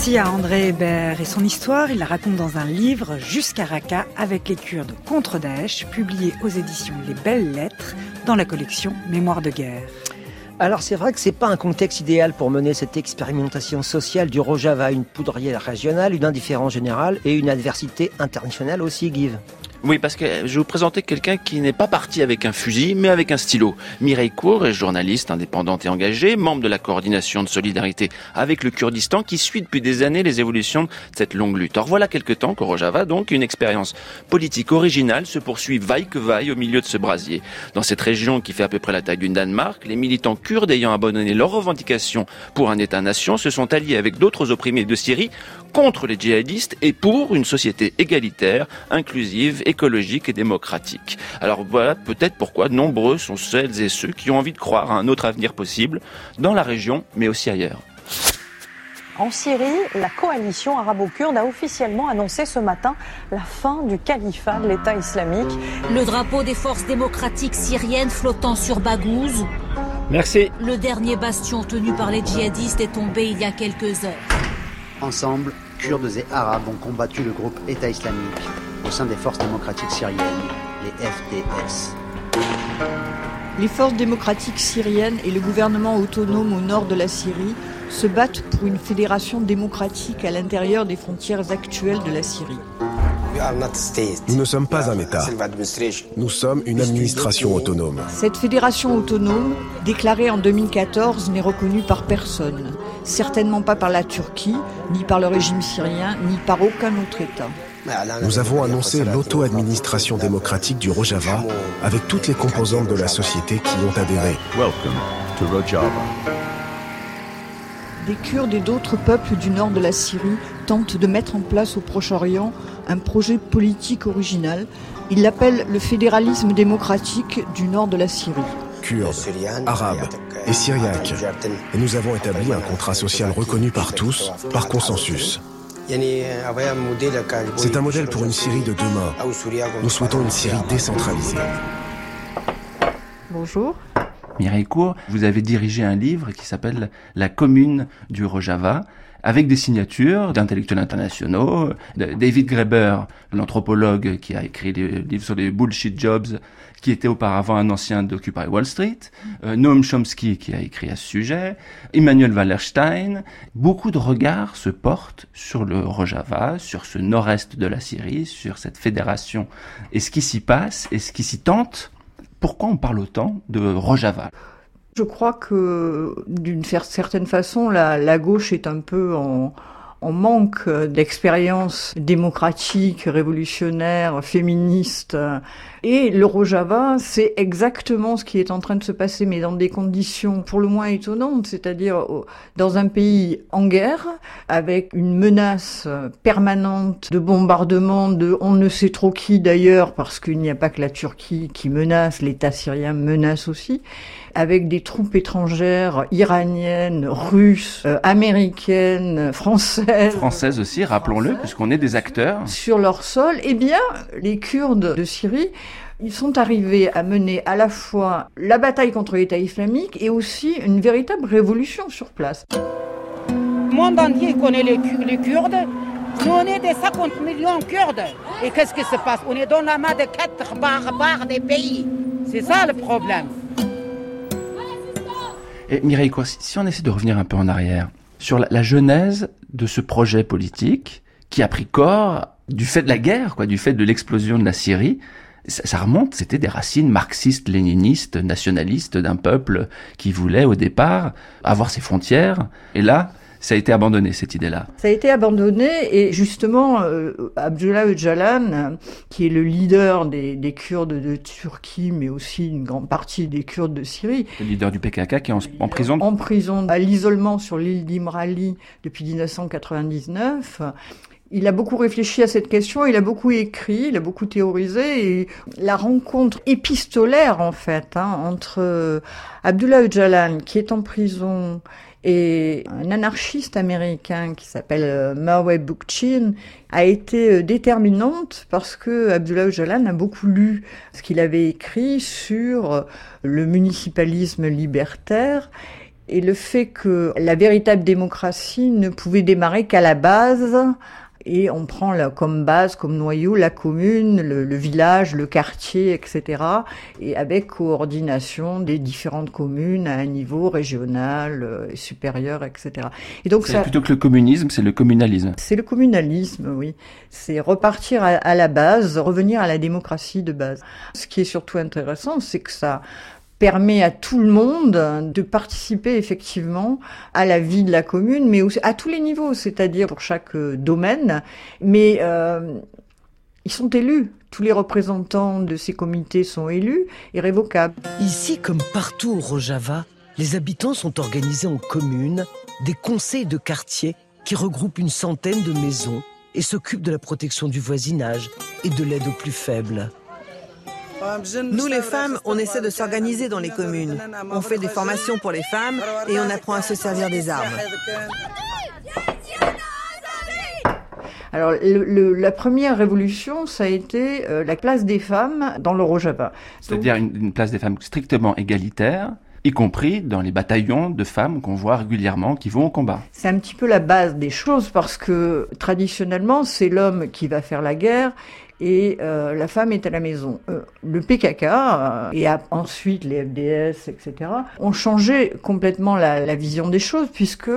Merci à André Hébert et son histoire, il la raconte dans un livre Jusqu'à Raqqa avec les Kurdes contre Daesh, publié aux éditions Les Belles Lettres dans la collection Mémoire de guerre. Alors c'est vrai que c'est pas un contexte idéal pour mener cette expérimentation sociale du Rojava, une poudrière régionale, une indifférence générale et une adversité internationale aussi, Give. Oui, parce que je vais vous présenter quelqu'un qui n'est pas parti avec un fusil, mais avec un stylo. Mireille Cour est journaliste indépendante et engagée, membre de la coordination de solidarité avec le Kurdistan, qui suit depuis des années les évolutions de cette longue lutte. Or voilà quelque temps qu'au Rojava, donc, une expérience politique originale se poursuit vaille que vaille au milieu de ce brasier. Dans cette région qui fait à peu près la taille d'une Danemark, les militants kurdes ayant abandonné leurs revendications pour un État-nation se sont alliés avec d'autres opprimés de Syrie contre les djihadistes et pour une société égalitaire, inclusive, écologique et démocratique. Alors voilà peut-être pourquoi nombreux sont celles et ceux qui ont envie de croire à un autre avenir possible dans la région, mais aussi ailleurs. En Syrie, la coalition arabo-kurde a officiellement annoncé ce matin la fin du califat de l'État islamique. Le drapeau des forces démocratiques syriennes flottant sur Baghouz. Merci. Le dernier bastion tenu par les djihadistes est tombé il y a quelques heures. Ensemble, Kurdes et Arabes ont combattu le groupe État islamique au sein des forces démocratiques syriennes, les FDS. Les forces démocratiques syriennes et le gouvernement autonome au nord de la Syrie se battent pour une fédération démocratique à l'intérieur des frontières actuelles de la Syrie. Nous ne sommes pas un État. Nous sommes une administration autonome. Cette fédération autonome, déclarée en 2014, n'est reconnue par personne. Certainement pas par la Turquie, ni par le régime syrien, ni par aucun autre État. Nous avons annoncé l'auto-administration démocratique du Rojava avec toutes les composantes de la société qui y ont adhéré. Welcome to Rojava. Des Kurdes et d'autres peuples du nord de la Syrie tentent de mettre en place au Proche-Orient un projet politique original. Ils l'appellent le fédéralisme démocratique du nord de la Syrie. Kurdes, Arabes et Syriaques. Et nous avons établi un contrat social reconnu par tous, par consensus. C'est un modèle pour une Syrie de demain. Nous souhaitons une Syrie décentralisée. Bonjour. Mireille Cour, vous avez dirigé un livre qui s'appelle La commune du Rojava, avec des signatures d'intellectuels internationaux. David Graeber, l'anthropologue qui a écrit des livres sur les bullshit jobs, qui était auparavant un ancien d'Occupy Wall Street, euh, Noam Chomsky qui a écrit à ce sujet, Emmanuel Wallerstein. Beaucoup de regards se portent sur le Rojava, sur ce nord-est de la Syrie, sur cette fédération et ce qui s'y passe et ce qui s'y tente. Pourquoi on parle autant de Rojava? Je crois que d'une certaine façon, la, gauche est un peu en, on manque d'expérience démocratique, révolutionnaire, féministe. Et le Rojava, c'est exactement ce qui est en train de se passer, mais dans des conditions pour le moins étonnantes, c'est-à-dire dans un pays en guerre, avec une menace permanente de bombardement de on ne sait trop qui d'ailleurs, parce qu'il n'y a pas que la Turquie qui menace, l'État syrien menace aussi, avec des troupes étrangères iraniennes, russes, euh, américaines, françaises. Françaises aussi, rappelons-le, puisqu'on est des acteurs. Sur leur sol, eh bien, les Kurdes de Syrie ils sont arrivés à mener à la fois la bataille contre l'État islamique et aussi une véritable révolution sur place. Le monde entier connaît les, les Kurdes. Nous, on est des 50 millions de Kurdes. Et qu'est-ce qui se passe? On est dans la main de quatre barbares des pays. C'est ça le problème. Et Mireille, quoi, si on essaie de revenir un peu en arrière sur la, genèse de ce projet politique qui a pris corps du fait de la guerre, quoi, du fait de l'explosion de la Syrie, ça, remonte, c'était des racines marxistes, léninistes, nationalistes d'un peuple qui voulait au départ avoir ses frontières. Et là, ça a été abandonné, cette idée-là. Ça a été abandonné et justement, euh, Abdullah Öcalan, qui est le leader des, des, Kurdes de Turquie, mais aussi une grande partie des Kurdes de Syrie. Le leader du PKK qui est en, en prison En prison, à l'isolement sur l'île d'Imrali depuis 1999. Il a beaucoup réfléchi à cette question, il a beaucoup écrit, il a beaucoup théorisé, et la rencontre épistolaire en fait hein, entre Abdullah Öcalan, qui est en prison, et un anarchiste américain qui s'appelle euh, Murray Bookchin a été euh, déterminante parce que Abdullah Öcalan a beaucoup lu ce qu'il avait écrit sur euh, le municipalisme libertaire et le fait que la véritable démocratie ne pouvait démarrer qu'à la base et on prend comme base, comme noyau, la commune, le, village, le quartier, etc. Et avec coordination des différentes communes à un niveau régional, euh, supérieur, etc. Et donc ça, plutôt que le communisme, c'est le communalisme. C'est le communalisme, oui. C'est repartir à, à la base, revenir à la démocratie de base. Ce qui est surtout intéressant, c'est que ça permet à tout le monde de participer effectivement à la vie de la commune, mais à tous les niveaux, c'est-à-dire pour chaque euh, domaine. Mais euh, ils sont élus. Tous les représentants de ces comités sont élus et révocables. Ici, comme partout au Rojava, les habitants sont organisés en communes, des conseils de quartier qui regroupent une centaine de maisons et s'occupent de la protection du voisinage et de l'aide aux plus faibles. Nous, les femmes, on essaie de s'organiser dans les communes. On fait des formations pour les femmes et on apprend à se servir des armes. Alors, la première révolution, ça a été euh, la place des femmes dans le Rojava. C'est-à-dire une, place des femmes strictement égalitaire y compris dans les bataillons de femmes qu'on voit régulièrement qui vont au combat. C'est un petit peu la base des choses parce que traditionnellement, c'est l'homme qui va faire la guerre et euh, la femme est à la maison. Euh, le PKK euh, et ensuite les FDS, etc., ont changé complètement la, la, vision des choses puisque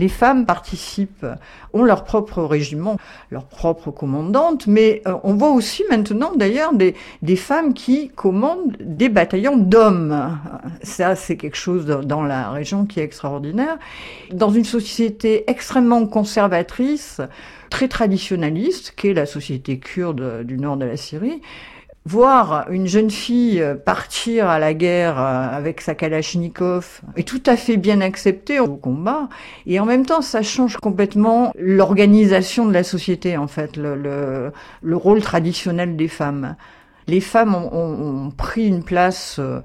les femmes participent, ont leur propre régiment, leur propre commandante, mais on voit aussi maintenant d'ailleurs des, des femmes qui commandent des bataillons d'hommes. Ça, c'est quelque chose dans la région qui est extraordinaire. Dans une société extrêmement conservatrice, très traditionnaliste, qu'est la société kurde du nord de la Syrie, voir une jeune fille partir à la guerre avec sa kalachnikov est tout à fait bien accepté au combat. Et en même temps ça change complètement l'organisation de la société en fait le, le, le, rôle traditionnel des femmes. Les femmes ont, ont, ont pris une place euh,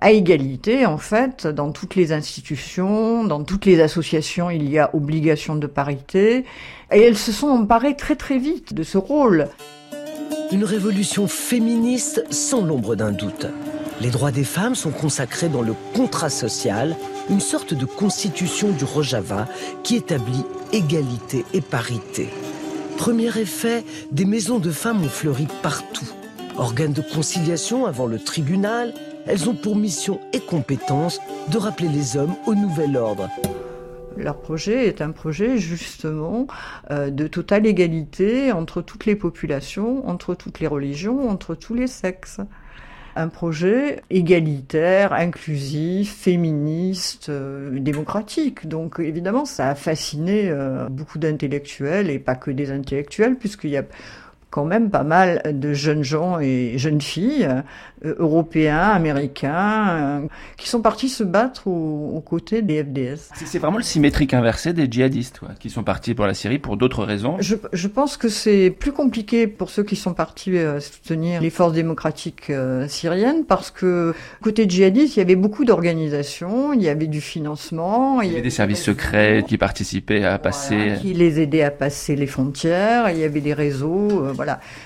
à égalité, en fait, dans toutes les institutions, dans toutes les associations, il y a obligation de parité, et elles se sont emparées très très vite de ce rôle. Une révolution féministe sans l'ombre d'un doute. Les droits des femmes sont consacrés dans le contrat social, une sorte de constitution du Rojava qui établit égalité et parité. Premier effet, des maisons de femmes ont fleuri partout. Organes de conciliation avant le tribunal, elles ont pour mission et compétence de rappeler les hommes au nouvel ordre. Leur projet est un projet justement euh, de totale égalité entre toutes les populations, entre toutes les religions, entre tous les sexes. Un projet égalitaire, inclusif, féministe, euh, démocratique. Donc évidemment, ça a fasciné euh, beaucoup d'intellectuels et pas que des intellectuels, puisqu'il y a quand même pas mal de jeunes gens et jeunes filles, euh, européens, américains, euh, qui sont partis se battre aux, côtés des FDS. C'est vraiment le symétrique inversé des djihadistes, qui sont partis pour la Syrie pour d'autres raisons. Je, je, pense que c'est plus compliqué pour ceux qui sont partis euh, soutenir les forces démocratiques syriennes, parce que côté djihadiste, il y avait beaucoup d'organisations, il y avait du financement. Il y, avait des services secrets qui participaient à passer... qui les aidaient à passer les frontières, il y avait des réseaux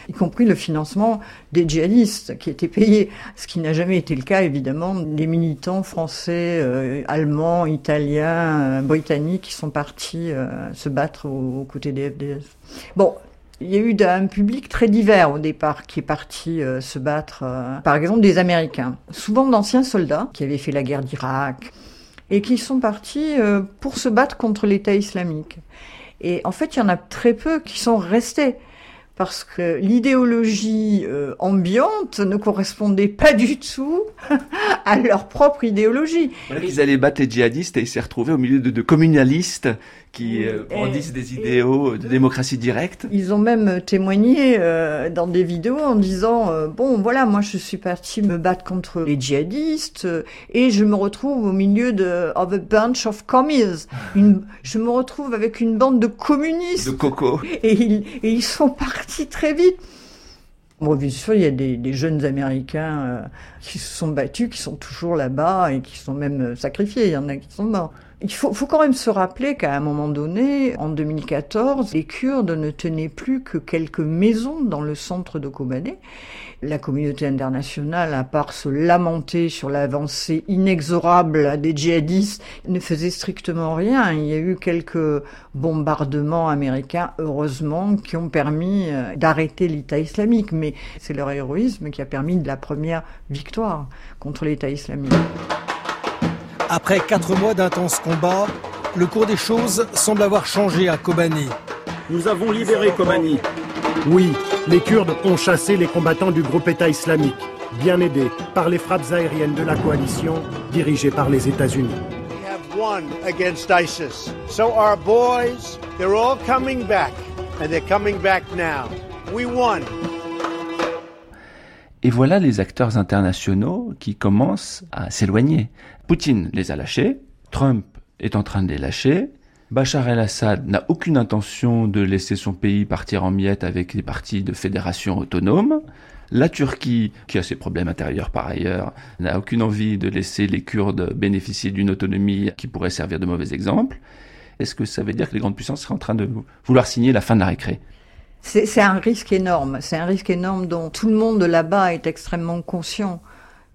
y compris le financement des djihadistes qui étaient payés, ce qui n'a jamais été le cas évidemment des militants français, euh, allemands, italiens, euh, britanniques qui sont partis euh, se battre aux, côtés des FDS. Bon, il y a eu un public très divers au départ qui est parti se battre, par exemple des Américains, souvent d'anciens soldats qui avaient fait la guerre d'Irak et qui sont partis pour se battre contre l'État islamique. Et en fait, il y en a très peu qui sont restés parce que l'idéologie euh, ambiante ne correspondait pas du tout à leur propre idéologie. ils allaient battre les djihadistes et ils s'est retrouvé au milieu de communalistes qui euh, brandissent des idéaux de démocratie directe. Ils ont même témoigné euh, dans des vidéos en disant euh, bon voilà moi je suis parti me battre contre les djihadistes et je me retrouve au milieu de of a bunch of commies. Une, je me retrouve avec une bande de communistes. De coco. Et ils, et ils sont partis très vite. Bon, bien sûr, il y a des, des jeunes Américains qui se sont battus, qui sont toujours là-bas et qui sont même sacrifiés. Il y en a qui sont morts. Il faut, quand même se rappeler qu'à un moment donné, en 2014, les Kurdes ne tenaient plus que quelques maisons dans le centre de Kobané. La communauté internationale, à part se lamenter sur l'avancée inexorable des djihadistes, ne faisait strictement rien. Il y a eu quelques bombardements américains, heureusement, qui ont permis euh, d'arrêter l'État islamique. Mais c'est leur héroïsme qui a permis de la première victoire contre l'État islamique. Après quatre mois d'intenses combats, le cours des choses semble avoir changé à Kobani. Nous avons libéré Kobani. Oui, les Kurdes ont chassé les combattants du groupe État islamique, bien aidés par les frappes aériennes de la coalition dirigée par les États-Unis. won against ISIS. So our boys, they're all coming back, and they're coming back now. We won. Et voilà les acteurs internationaux qui commencent à s'éloigner. Poutine les a lâchés, Trump est en train de les lâcher, Bachar el-Assad n'a aucune intention de laisser son pays partir en miettes avec des partis de fédération autonome. La Turquie, qui a ses problèmes intérieurs par ailleurs, n'a aucune envie de laisser les Kurdes bénéficier d'une autonomie qui pourrait servir de mauvais exemple. Est-ce que ça veut dire que les grandes puissances seraient en train de vouloir signer la fin de la récré? C'est un risque énorme. C'est un risque énorme dont tout le monde là-bas est extrêmement conscient.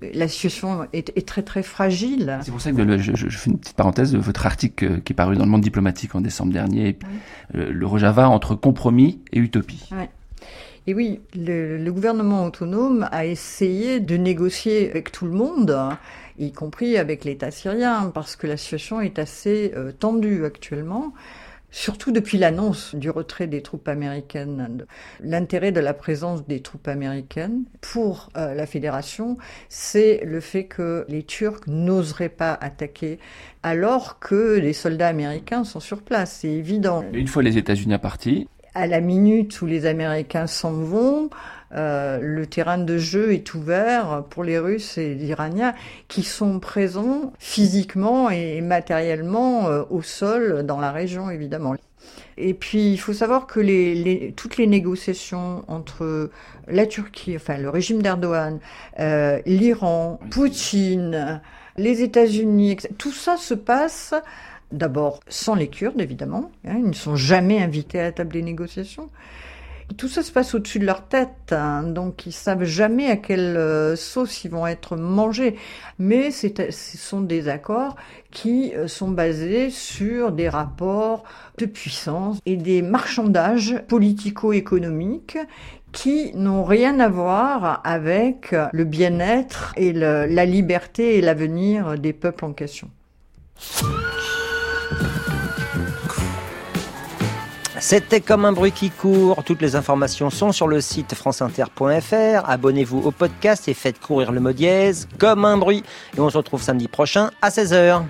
La situation est, très très fragile. C'est pour ça que je, fais une petite parenthèse de votre article qui est paru dans le Monde diplomatique en décembre dernier, le, Rojava entre compromis et utopie. Et oui, le, gouvernement autonome a essayé de négocier avec tout le monde, y compris avec l'État syrien, parce que la situation est assez euh, tendue actuellement surtout depuis l'annonce du retrait des troupes américaines. L'intérêt de la présence des troupes américaines pour euh, la fédération, c'est le fait que les Turcs n'oseraient pas attaquer alors que les soldats américains sont sur place, c'est évident. Une fois les États-Unis partis, à la minute où les Américains s'en vont, euh, le terrain de jeu est ouvert pour les Russes et les Iraniens qui sont présents physiquement et matériellement euh, au sol dans la région, évidemment. Et puis, il faut savoir que les, toutes les négociations entre la Turquie, enfin le régime d'Erdogan, euh, l'Iran, Poutine, les États-Unis, tout ça se passe D'abord, sans les Kurdes, évidemment. Hein, ils ne sont jamais invités à la table des négociations. Tout ça se passe au-dessus de leur tête, hein, donc ils savent jamais à quelle euh, sauce ils vont être mangés. Mais ce sont des accords qui euh, sont basés sur des rapports de puissance et des marchandages politico-économiques qui n'ont rien à voir avec le bien-être et la liberté et l'avenir des peuples en question. C'était comme un bruit qui court. Toutes les informations sont sur le site franceinter.fr. Abonnez-vous au podcast et faites courir le mot dièse comme un bruit. Et on se retrouve samedi prochain à 16h.